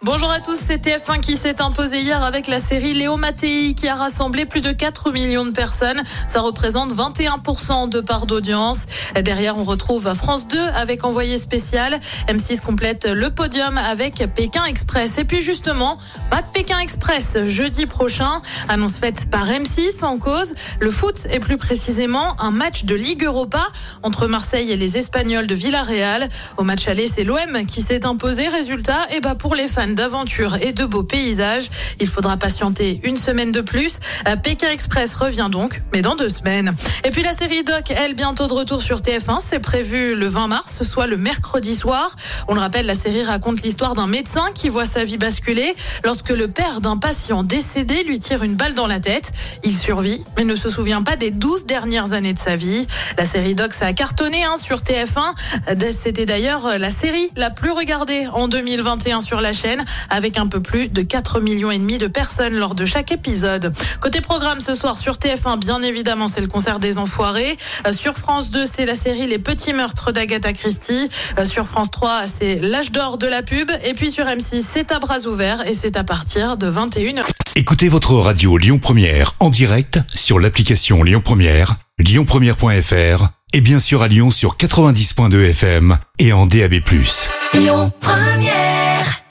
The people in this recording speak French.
Bonjour à tous, c'est TF1 qui s'est imposé hier avec la série Léo Mattei qui a rassemblé plus de 4 millions de personnes. Ça représente 21% de part d'audience. Derrière, on retrouve France 2 avec envoyé spécial. M6 complète le podium avec Pékin Express. Et puis justement, pas de Pékin Express jeudi prochain. Annonce faite par M6 en cause le foot et plus précisément un match de Ligue Europa entre Marseille et les Espagnols de Villarreal. Au match aller, c'est l'OM qui s'est imposé. Résultat, et bah pour les fans d'aventure et de beaux paysages. Il faudra patienter une semaine de plus. Euh, Pékin Express revient donc, mais dans deux semaines. Et puis la série Doc, elle, bientôt de retour sur TF1. C'est prévu le 20 mars, soit le mercredi soir. On le rappelle, la série raconte l'histoire d'un médecin qui voit sa vie basculer lorsque le père d'un patient décédé lui tire une balle dans la tête. Il survit, mais ne se souvient pas des 12 dernières années de sa vie. La série Doc, ça a cartonné hein, sur TF1. C'était d'ailleurs la série la plus regardée en 2021 sur la chaîne avec un peu plus de 4 millions et demi de personnes lors de chaque épisode. Côté programme ce soir sur TF1, bien évidemment, c'est le concert des Enfoirés. Euh, sur France 2, c'est la série Les Petits Meurtres d'Agatha Christie. Euh, sur France 3, c'est l'âge d'or de la pub. Et puis sur M6, c'est à bras ouverts et c'est à partir de 21h. Écoutez votre radio Lyon Première en direct sur l'application Lyon Première, lyonpremière.fr et bien sûr à Lyon sur 90.2 FM et en DAB+. Lyon Première.